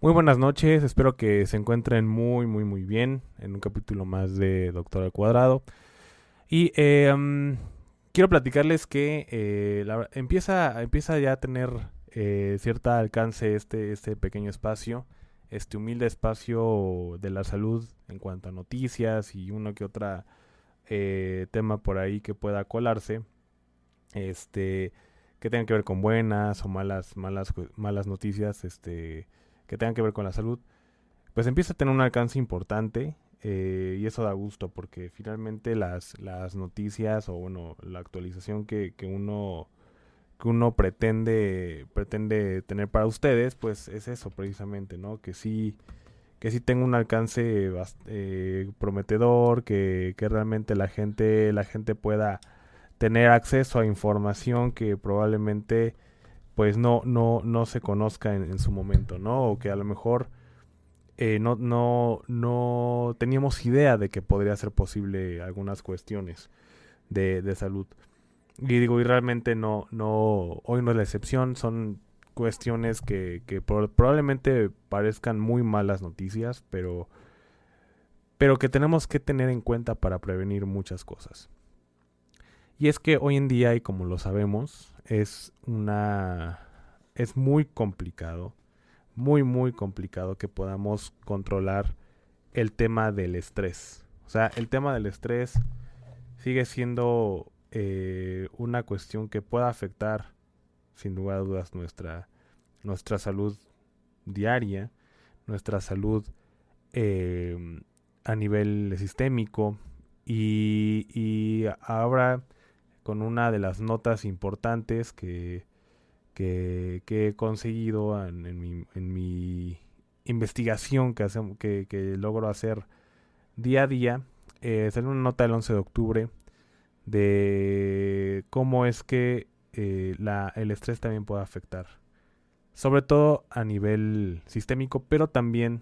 Muy buenas noches, espero que se encuentren muy, muy, muy bien en un capítulo más de Doctor al Cuadrado. Y eh, quiero platicarles que eh, empieza, empieza ya a tener eh, cierto alcance este, este pequeño espacio, este humilde espacio de la salud en cuanto a noticias y uno que otra eh, tema por ahí que pueda colarse, este, que tengan que ver con buenas o malas, malas, malas noticias, este que tengan que ver con la salud, pues empieza a tener un alcance importante eh, y eso da gusto porque finalmente las, las noticias o bueno, la actualización que, que uno que uno pretende pretende tener para ustedes, pues es eso precisamente, ¿no? Que sí que sí tenga un alcance eh, prometedor, que, que realmente la gente la gente pueda tener acceso a información que probablemente pues no, no, no se conozca en, su momento, ¿no? O que a lo mejor eh, no, no, no teníamos idea de que podría ser posible algunas cuestiones de, de salud. Y digo, y realmente no, no, hoy no es la excepción, son cuestiones que, que probablemente parezcan muy malas noticias, pero, pero que tenemos que tener en cuenta para prevenir muchas cosas. Y es que hoy en día, y como lo sabemos, es una es muy complicado, muy muy complicado que podamos controlar el tema del estrés. O sea, el tema del estrés sigue siendo eh, una cuestión que pueda afectar sin lugar dudas nuestra nuestra salud diaria, nuestra salud eh, a nivel sistémico y ahora con una de las notas importantes que, que, he conseguido en, mi, en, mi, investigación que, que, logro hacer día a día. Eh, salió una nota el 11 de octubre de cómo es que eh, la, el estrés también puede afectar. Sobre todo a nivel sistémico, pero también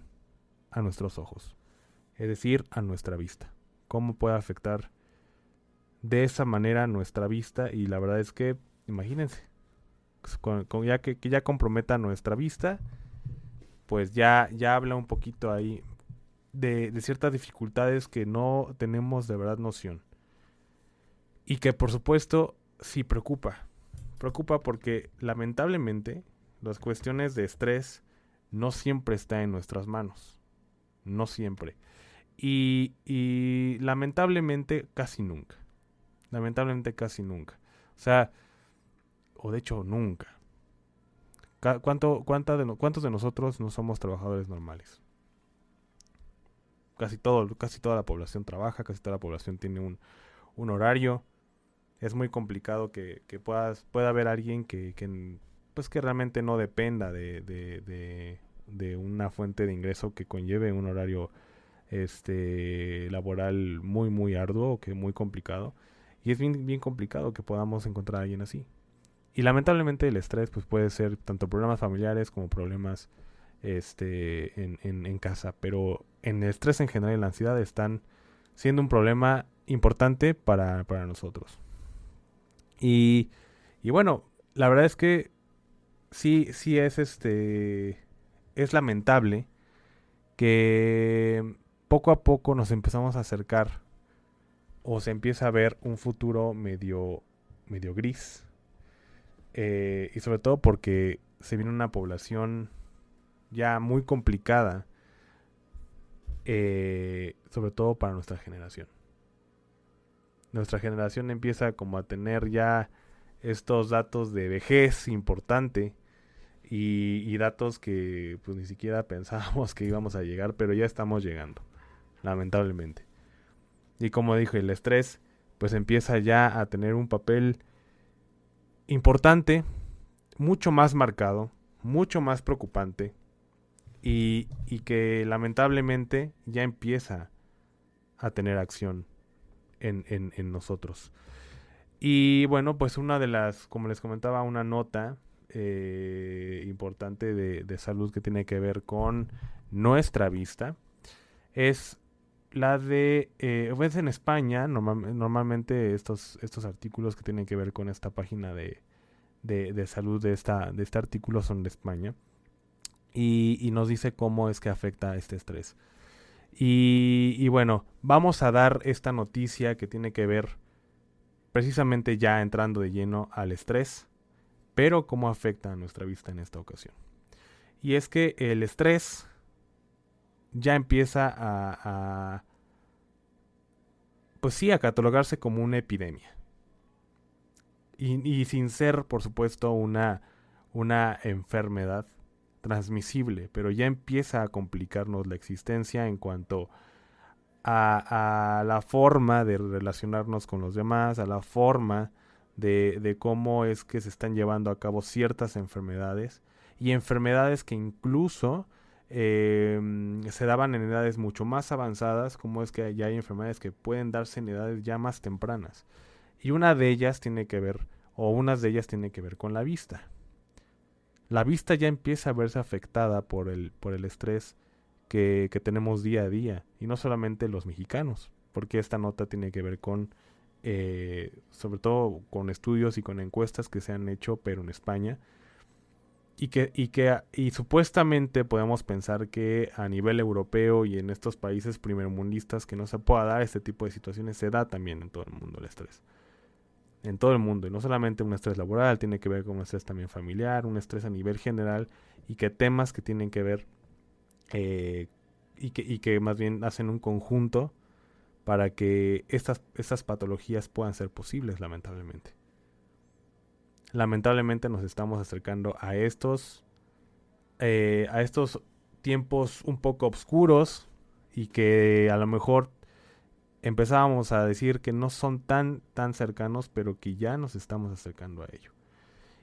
a nuestros ojos. Es decir, a nuestra vista. Cómo puede afectar de esa manera nuestra vista y la verdad es que, imagínense, con, ya que, ya comprometa nuestra vista, pues ya, ya habla un poquito ahí de, de, ciertas dificultades que no tenemos de verdad noción. Y que por supuesto sí preocupa. Preocupa porque lamentablemente las cuestiones de estrés no siempre están en nuestras manos. No siempre. Y, y lamentablemente casi nunca. Lamentablemente casi nunca. O sea, o de hecho nunca. ¿Cuánto, de ¿Cuántos de nosotros no somos trabajadores normales? Casi, todo, casi toda la población trabaja, casi toda la población tiene un, un horario. Es muy complicado que, que puedas, pueda haber alguien que, que, pues que realmente no dependa de, de, de, una fuente de ingreso que conlleve un horario este laboral muy muy arduo que muy complicado y es bien, bien complicado que podamos encontrar a alguien así. Y lamentablemente el estrés pues puede ser tanto problemas familiares como problemas este, en, en, casa. Pero en el estrés en general y la ansiedad están siendo un problema importante para, para nosotros. Y, y bueno, la verdad es que sí, sí es este. Es lamentable que poco a poco nos empezamos a acercar o se empieza a ver un futuro medio, medio gris. Eh, y sobre todo porque se viene una población ya muy complicada, eh, sobre todo para nuestra generación. Nuestra generación empieza como a tener ya estos datos de vejez importante y, y datos que pues ni siquiera pensábamos que íbamos a llegar, pero ya estamos llegando, lamentablemente. Y como dije, el estrés pues empieza ya a tener un papel importante mucho más marcado, mucho más preocupante y, y que lamentablemente ya empieza a tener acción en, en, nosotros. Y bueno, pues una de las, como les comentaba, una nota eh, importante de, de, salud que tiene que ver con nuestra vista es la de, eh, pues en España, normal, normalmente estos, estos artículos que tienen que ver con esta página de, de, de salud de, esta, de este artículo son de España. Y, y, nos dice cómo es que afecta este estrés. Y, y, bueno, vamos a dar esta noticia que tiene que ver precisamente ya entrando de lleno al estrés, pero cómo afecta a nuestra vista en esta ocasión. Y es que el estrés ya empieza a pues sí, a catalogarse como una epidemia. Y, y, sin ser, por supuesto, una, una enfermedad transmisible, pero ya empieza a complicarnos la existencia en cuanto a, a la forma de relacionarnos con los demás, a la forma de, de cómo es que se están llevando a cabo ciertas enfermedades y enfermedades que incluso eh, se daban en edades mucho más avanzadas, como es que ya hay enfermedades que pueden darse en edades ya más tempranas. Y una de ellas tiene que ver, o unas de ellas tiene que ver con la vista. La vista ya empieza a verse afectada por el, por el estrés que, que tenemos día a día, y no solamente los mexicanos, porque esta nota tiene que ver con, eh, sobre todo con estudios y con encuestas que se han hecho, pero en España, y que, y que y supuestamente podemos pensar que a nivel europeo y en estos países primermundistas que no se pueda dar este tipo de situaciones se da también en todo el mundo el estrés. En todo el mundo y no solamente un estrés laboral tiene que ver con un estrés también familiar un estrés a nivel general y que temas que tienen que ver eh, y que y que más bien hacen un conjunto para que estas estas patologías puedan ser posibles lamentablemente lamentablemente nos estamos acercando a estos eh, a estos tiempos un poco oscuros y que a lo mejor empezábamos a decir que no son tan tan cercanos pero que ya nos estamos acercando a ello.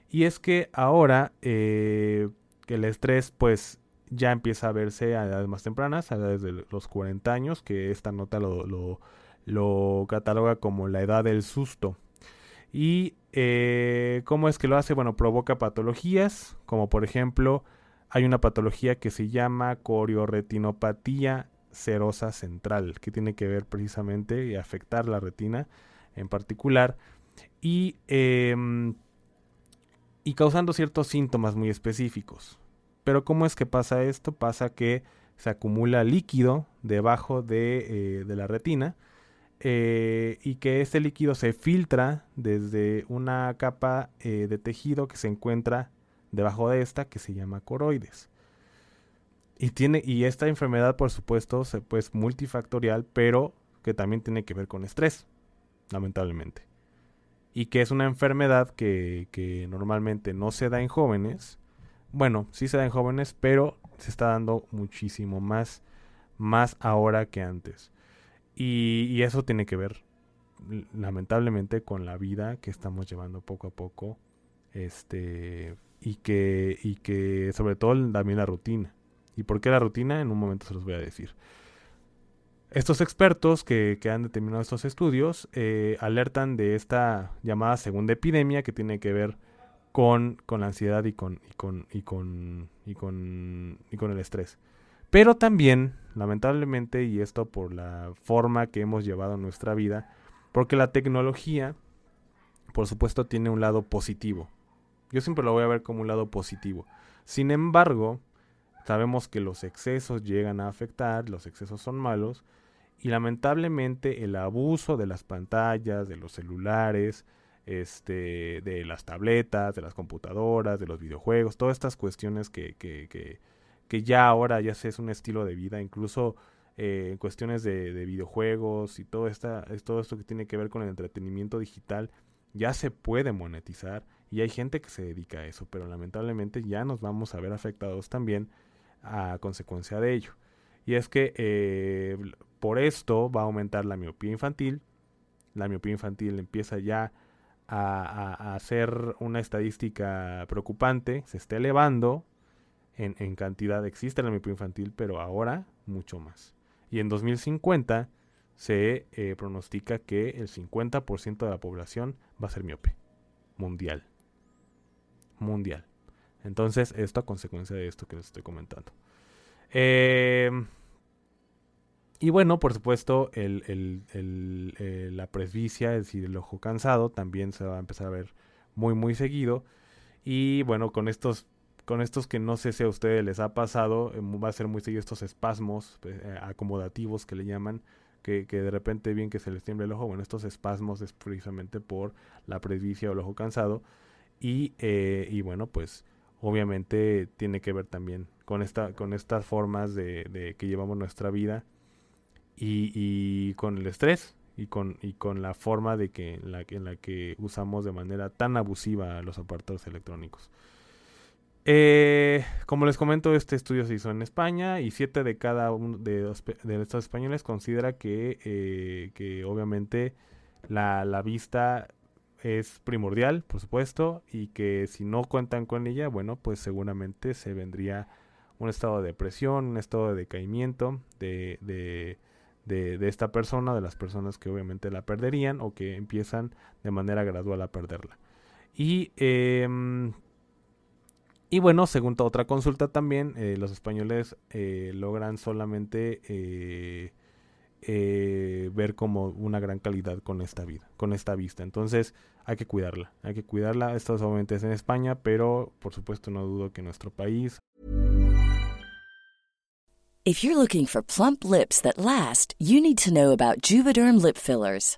Y es que ahora eh, que el estrés pues ya empieza a verse a edades más tempranas a edades de los 40 años que esta nota lo, lo cataloga como la edad del susto. Y eh, ¿Cómo es que lo hace? Bueno, provoca patologías, como por ejemplo, hay una patología que se llama corioretinopatía serosa central, que tiene que ver precisamente y afectar la retina en particular, y, eh, y causando ciertos síntomas muy específicos. Pero ¿cómo es que pasa esto? Pasa que se acumula líquido debajo de, eh, de la retina, eh, y que este líquido se filtra desde una capa eh, de tejido que se encuentra debajo de esta que se llama coroides. Y, tiene, y esta enfermedad, por supuesto, es pues, multifactorial, pero que también tiene que ver con estrés, lamentablemente. Y que es una enfermedad que, que normalmente no se da en jóvenes. Bueno, sí se da en jóvenes, pero se está dando muchísimo más, más ahora que antes. Y, y, eso tiene que ver, lamentablemente, con la vida que estamos llevando poco a poco. Este. Y que, y que sobre todo también la rutina. ¿Y por qué la rutina? En un momento se los voy a decir. Estos expertos que, que han determinado estos estudios eh, alertan de esta llamada segunda epidemia que tiene que ver con, con la ansiedad y con, y con, y con, y con, y con el estrés. Pero también, lamentablemente, y esto por la forma que hemos llevado nuestra vida, porque la tecnología, por supuesto, tiene un lado positivo. Yo siempre lo voy a ver como un lado positivo. Sin embargo, sabemos que los excesos llegan a afectar, los excesos son malos, y lamentablemente el abuso de las pantallas, de los celulares, este, de las tabletas, de las computadoras, de los videojuegos, todas estas cuestiones que, que, que que ya ahora ya es un estilo de vida, incluso eh, en cuestiones de, de, videojuegos y todo, esta, todo esto que tiene que ver con el entretenimiento digital, ya se puede monetizar y hay gente que se dedica a eso, pero lamentablemente ya nos vamos a ver afectados también a consecuencia de ello. Y es que eh, por esto va a aumentar la miopía infantil, la miopía infantil empieza ya a, ser una estadística preocupante, se está elevando en, cantidad. Existe la miopía infantil, pero ahora mucho más. Y en 2050 se eh, pronostica que el 50% de la población va a ser miope. Mundial. Mundial. Entonces, esto a consecuencia de esto que les estoy comentando. Eh, y bueno, por supuesto, el, el, eh, la presbicia, es decir, el ojo cansado, también se va a empezar a ver muy, muy seguido. Y bueno, con estos, con estos que no sé si a ustedes les ha pasado, eh, va a ser muy seguido estos espasmos eh, acomodativos que le llaman, que, que, de repente bien que se les tiemble el ojo. Bueno, estos espasmos es precisamente por la presbicia o el ojo cansado. Y, y bueno, pues obviamente tiene que ver también con, esta, con estas formas de, que llevamos nuestra vida y, con el estrés y con, y con la forma de que en la, en la que usamos de manera tan abusiva los aparatos electrónicos. Eh, como les comento, este estudio se hizo en España y siete de cada uno de, de estos españoles considera que, eh, que obviamente la, la, vista es primordial, por supuesto, y que si no cuentan con ella, bueno, pues seguramente se vendría un estado de depresión, un estado de decaimiento, de, de de, esta persona, de las personas que obviamente la perderían o que empiezan de manera gradual a perderla. Y, eh, y bueno, según otra consulta también, eh, los españoles eh, logran solamente eh, ver como una gran calidad con esta vida, con esta vista. Entonces hay que cuidarla, hay que cuidarla. Esto solamente es en España, pero por supuesto no dudo que en nuestro país If you're looking for plump lips that last, you need to know about Juvederm lip fillers.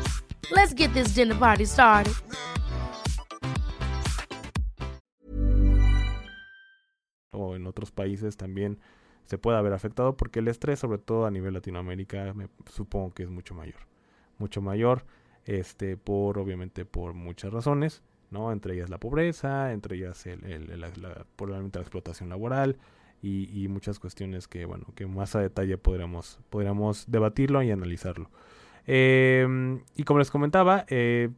Let's get this dinner party started. O en otros países también se puede haber afectado porque el estrés, sobre todo a nivel Latinoamérica, me supongo que es mucho mayor. Mucho mayor, este, por obviamente por muchas razones, ¿no? Entre ellas la pobreza, entre ellas el, el, la, probablemente la explotación laboral y, y, muchas cuestiones que, bueno, que más a detalle podríamos, podríamos debatirlo y analizarlo. Eh, y como les comentaba, eh,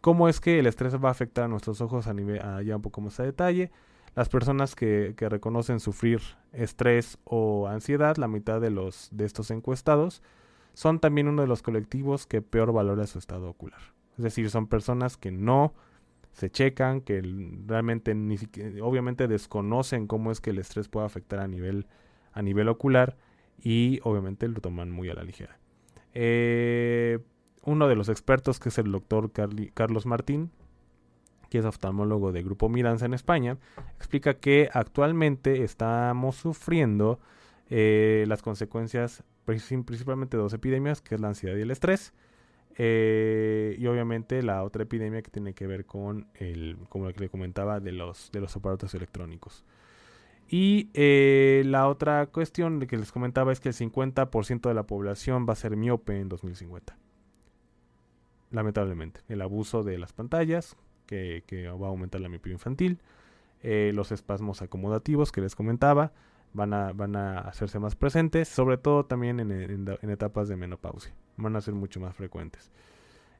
cómo es que el estrés va a afectar a nuestros ojos a nivel, ya un poco más a detalle. Las personas que, que, reconocen sufrir estrés o ansiedad, la mitad de los de estos encuestados, son también uno de los colectivos que peor valora su estado ocular. Es decir, son personas que no se checan, que realmente ni siquiera, obviamente desconocen cómo es que el estrés puede afectar a nivel, a nivel ocular y obviamente lo toman muy a la ligera. Eh, uno de los expertos, que es el doctor Carlos Martín, que es oftalmólogo de Grupo Miranza en España, explica que actualmente estamos sufriendo eh, las consecuencias principalmente de dos epidemias, que es la ansiedad y el estrés. Eh, y obviamente la otra epidemia que tiene que ver con el, como que le comentaba, de los, de los aparatos electrónicos. Y eh, la otra cuestión que les comentaba es que el 50% de la población va a ser miope en 2050. Lamentablemente, el abuso de las pantallas, que, va a aumentar la miopía infantil. Eh, los espasmos acomodativos que les comentaba van a, van a hacerse más presentes, sobre todo también en, etapas de menopausia. Van a ser mucho más frecuentes.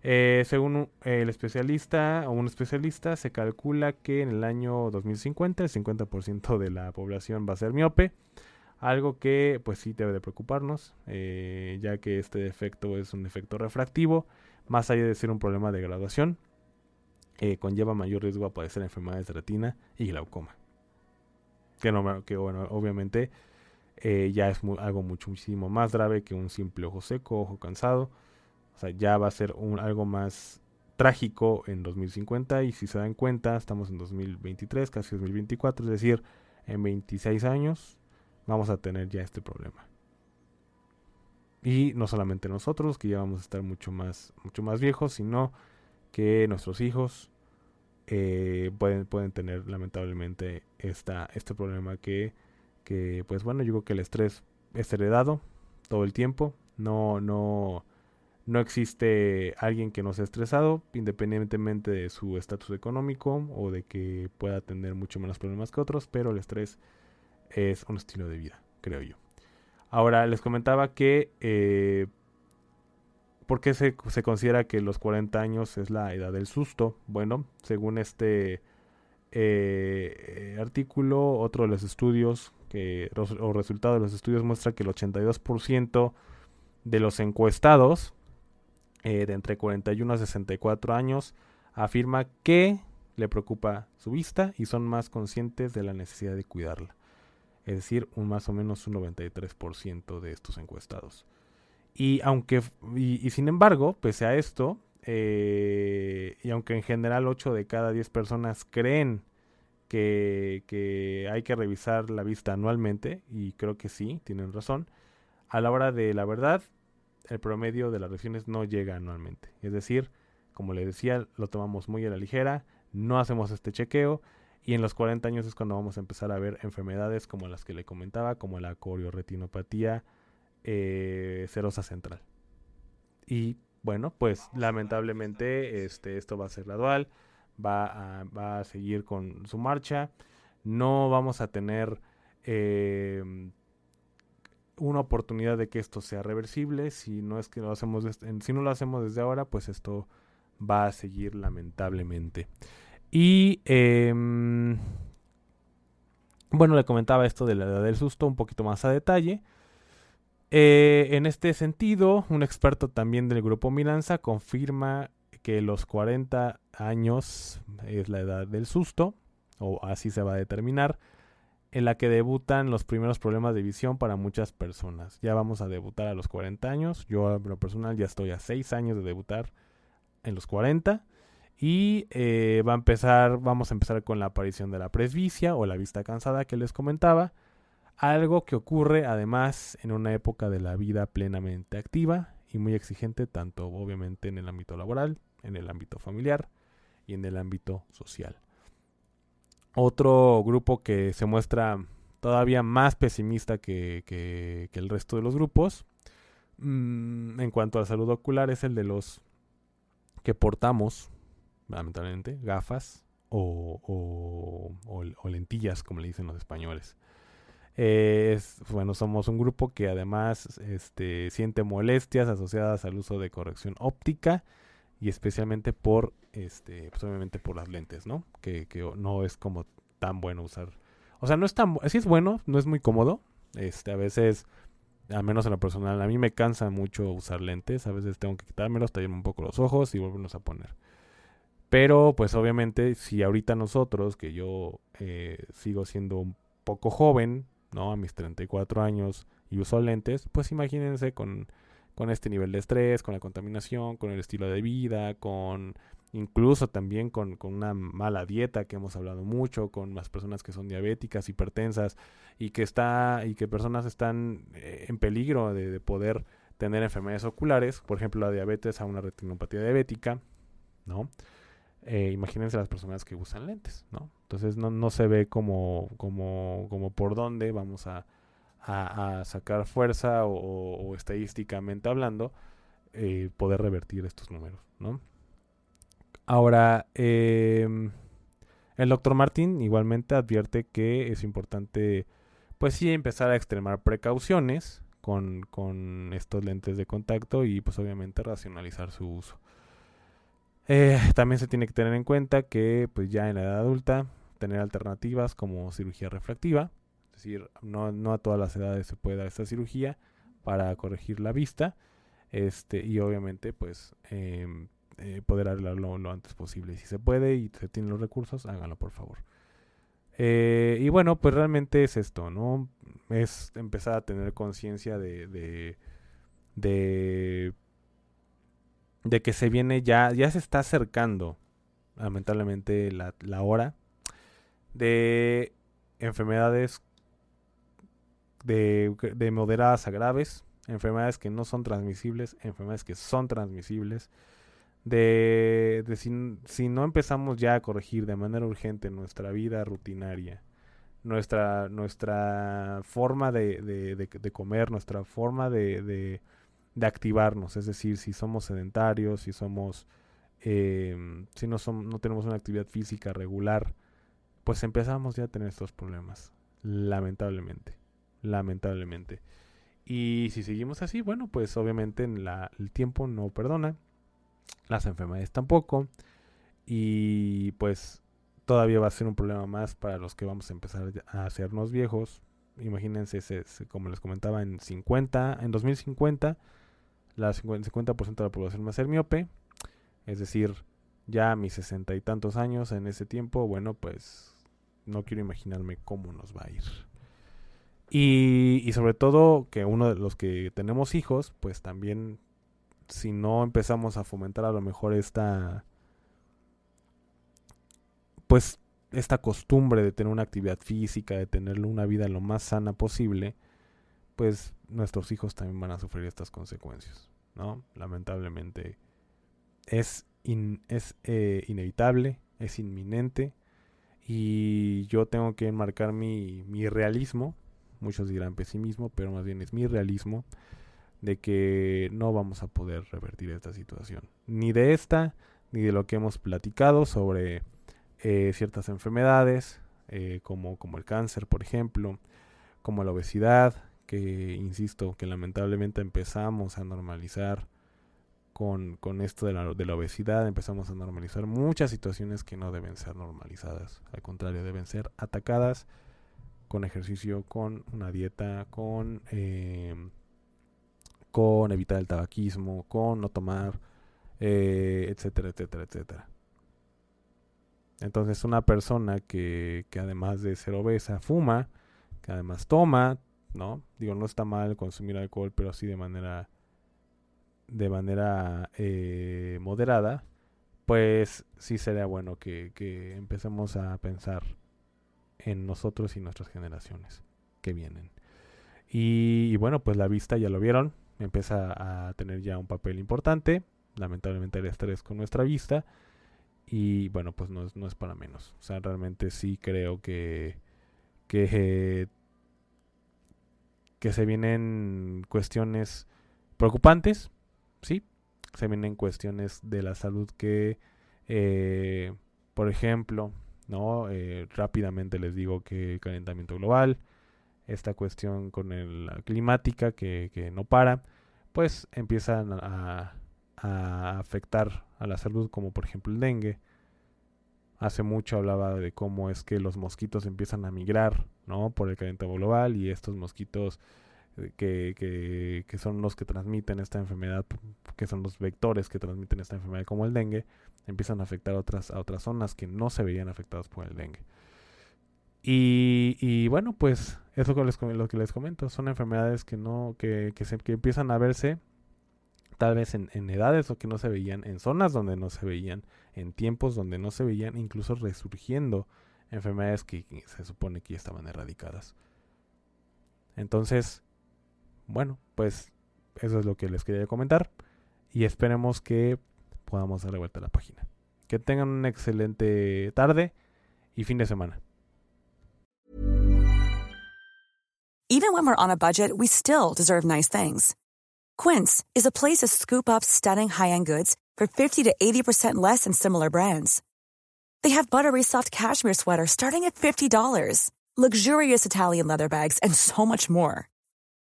Eh, según el especialista o un especialista, se calcula que en el año 2050 el 50% de la población va a ser miope. Algo que pues sí debe de preocuparnos, eh, ya que este defecto es un efecto refractivo, más allá de ser un problema de graduación, eh, conlleva mayor riesgo a padecer enfermedades de retina y glaucoma. Que bueno, obviamente eh, ya es algo muchísimo más grave que un simple ojo seco, ojo cansado. O sea, ya va a ser un, algo más trágico en 2050 y si se dan cuenta, estamos en 2023, casi 2024, es decir, en 26 años vamos a tener ya este problema. Y no solamente nosotros, que ya vamos a estar mucho más, mucho más viejos, sino que nuestros hijos eh, pueden, pueden tener lamentablemente esta, este problema que, que, pues bueno, yo creo que el estrés es heredado todo el tiempo. No, no, no existe alguien que no sea estresado, independientemente de su estatus económico o de que pueda tener mucho menos problemas que otros, pero el estrés es un estilo de vida, creo yo. Ahora, les comentaba que... Eh, ¿Por qué se, considera que los 40 años es la edad del susto? Bueno, según este eh, artículo, otro de los estudios que, o resultado de los estudios muestra que el 82% de los encuestados eh, de entre 41 a 64 años afirma que le preocupa su vista y son más conscientes de la necesidad de cuidarla es decir, un más o menos un 93% de estos encuestados. Y aunque, y, sin embargo, pese a esto, eh, y aunque en general 8 de cada 10 personas creen que, que, hay que revisar la vista anualmente, y creo que sí, tienen razón, a la hora de la verdad, el promedio de las revisiones no llega anualmente. Es decir, como le decía, lo tomamos muy a la ligera, no hacemos este chequeo, y en los 40 años es cuando vamos a empezar a ver enfermedades como las que le comentaba, como la corioretinopatía eh, serosa central. Y bueno, pues lamentablemente este, esto va a ser gradual, va a, va a seguir con su marcha. No vamos a tener eh, una oportunidad de que esto sea reversible. Si no es que lo hacemos, si no lo hacemos desde ahora, pues esto va a seguir lamentablemente. Y em, bueno, le comentaba esto de la edad del susto un poquito más a detalle. Eh, en este sentido, un experto también del grupo Milanza confirma que los 40 años es la edad del susto, o así se va a determinar, en la que debutan los primeros problemas de visión para muchas personas. Ya vamos a debutar a los 40 años, yo en lo personal ya estoy a 6 años de debutar en los 40 y eh, va a empezar, vamos a empezar con la aparición de la presbicia o la vista cansada que les comentaba. Algo que ocurre además en una época de la vida plenamente activa y muy exigente, tanto obviamente en el ámbito laboral, en el ámbito familiar y en el ámbito social. Otro grupo que se muestra todavía más pesimista que, que, el resto de los grupos mm, en cuanto a salud ocular es el de los que portamos lamentablemente, gafas o, o, lentillas, como le dicen los españoles. es, bueno, somos un grupo que además este, siente molestias asociadas al uso de corrección óptica y especialmente por, este, pues obviamente por las lentes, ¿no? Que, que no es como tan bueno usar. O sea, no es tan, sí es bueno, no es muy cómodo. Este, a veces, al menos en lo personal, a mí me cansa mucho usar lentes. A veces tengo que quitármelos, tallarme un poco los ojos y volverlos a poner. Pero pues obviamente si ahorita nosotros, que yo eh, sigo siendo un poco joven, ¿no? A mis 34 años y uso lentes, pues imagínense con, con este nivel de estrés, con la contaminación, con el estilo de vida, con incluso también con, con, una mala dieta que hemos hablado mucho, con las personas que son diabéticas, hipertensas y que está y que personas están eh, en peligro de, de, poder tener enfermedades oculares, por ejemplo la diabetes a una retinopatía diabética, ¿no? Eh, imagínense las personas que usan lentes, ¿no? Entonces no, no se ve como, como, como por dónde vamos a, a, sacar fuerza o, estadísticamente hablando eh, poder revertir estos números, ¿no? Ahora, em, el doctor Martín igualmente advierte que es importante, pues sí, empezar a extremar precauciones con, con estos lentes de contacto y pues obviamente racionalizar su uso. Eh, también se tiene que tener en cuenta que pues ya en la edad adulta tener alternativas como cirugía refractiva, decir, no, no a todas las edades se puede dar esta cirugía para corregir la vista, este y obviamente pues em, eh, poder arreglarlo lo antes posible. Si se puede y se tienen los recursos, háganlo por favor. Eh, y bueno, pues realmente es esto, ¿no? Es empezar a tener conciencia de, de, de, de, que se viene ya, ya se está acercando, lamentablemente, la, la hora de enfermedades de, de moderadas a graves, enfermedades que no son transmisibles, enfermedades que son transmisibles, de, si, no empezamos ya a corregir de manera urgente nuestra vida rutinaria, nuestra, nuestra forma de, de, comer, nuestra forma de, activarnos, es decir, si somos sedentarios, si somos, em, si no, no tenemos una actividad física regular, pues empezamos ya a tener estos problemas, lamentablemente, lamentablemente. Y si seguimos así, bueno, pues obviamente la, el tiempo no perdona las enfermedades tampoco. Y pues todavía va a ser un problema más para los que vamos a empezar a hacernos viejos. Imagínense, como les comentaba, en 50, en 2050, la 50%, de la población va a ser miope. Es decir, ya a mis sesenta y tantos años en ese tiempo, bueno, pues no quiero imaginarme cómo nos va a ir. Y, sobre todo que uno de los que tenemos hijos, pues también si no empezamos a fomentar a lo mejor esta pues esta costumbre de tener una actividad física, de tener una vida lo más sana posible, pues nuestros hijos también van a sufrir estas consecuencias, ¿no? Lamentablemente es, es eh, inevitable, es inminente y yo tengo que enmarcar mi, mi realismo, muchos dirán pesimismo, pero más bien es mi realismo de que no vamos a poder revertir esta situación. Ni de esta, ni de lo que hemos platicado sobre eh, ciertas enfermedades, eh, como, como el cáncer, por ejemplo, como la obesidad, que insisto, que lamentablemente empezamos a normalizar con, con esto de la, de la obesidad, empezamos a normalizar muchas situaciones que no deben ser normalizadas, al contrario, deben ser atacadas con ejercicio, con una dieta, con... Eh, con evitar el tabaquismo, con no tomar, eh, etcétera, etcétera, etcétera. Entonces una persona que, que además de ser obesa fuma, que además toma, ¿no? Digo, no está mal consumir alcohol, pero sí de manera de manera eh, moderada, pues sí sería bueno que, que empecemos a pensar en nosotros y nuestras generaciones que vienen. y, bueno, pues la vista ya lo vieron, empieza a tener ya un papel importante. Lamentablemente el estrés con nuestra vista. Y bueno, pues no es, no es para menos. O sea, realmente sí creo que, que, que se vienen cuestiones preocupantes. Sí, se vienen cuestiones de la salud que, eh, por ejemplo, ¿no? Eh, rápidamente les digo que calentamiento global, esta cuestión con el, la climática que, que, no para, pues empiezan a, a, afectar a la salud, como por ejemplo el dengue. Hace mucho hablaba de cómo es que los mosquitos empiezan a migrar, ¿no? Por el calentamiento global y estos mosquitos que, son los que transmiten esta enfermedad, que son los vectores que transmiten esta enfermedad como el dengue, empiezan a afectar otras, a otras zonas que no se veían afectadas por el dengue. Y, bueno, pues eso que les, lo que les comento, son enfermedades que no, que, que, empiezan a verse tal vez en, edades o que no se veían, en zonas donde no se veían, en tiempos donde no se veían, incluso resurgiendo enfermedades que se supone que ya estaban erradicadas. Entonces, bueno, pues eso es lo que les quería comentar y esperemos que podamos darle vuelta a la página. Que tengan una excelente tarde y fin de semana. Even when we're on a budget, we still deserve nice things. Quince is a place to scoop up stunning high-end goods for 50 to 80% less than similar brands. They have buttery soft cashmere sweaters starting at $50, luxurious Italian leather bags, and so much more.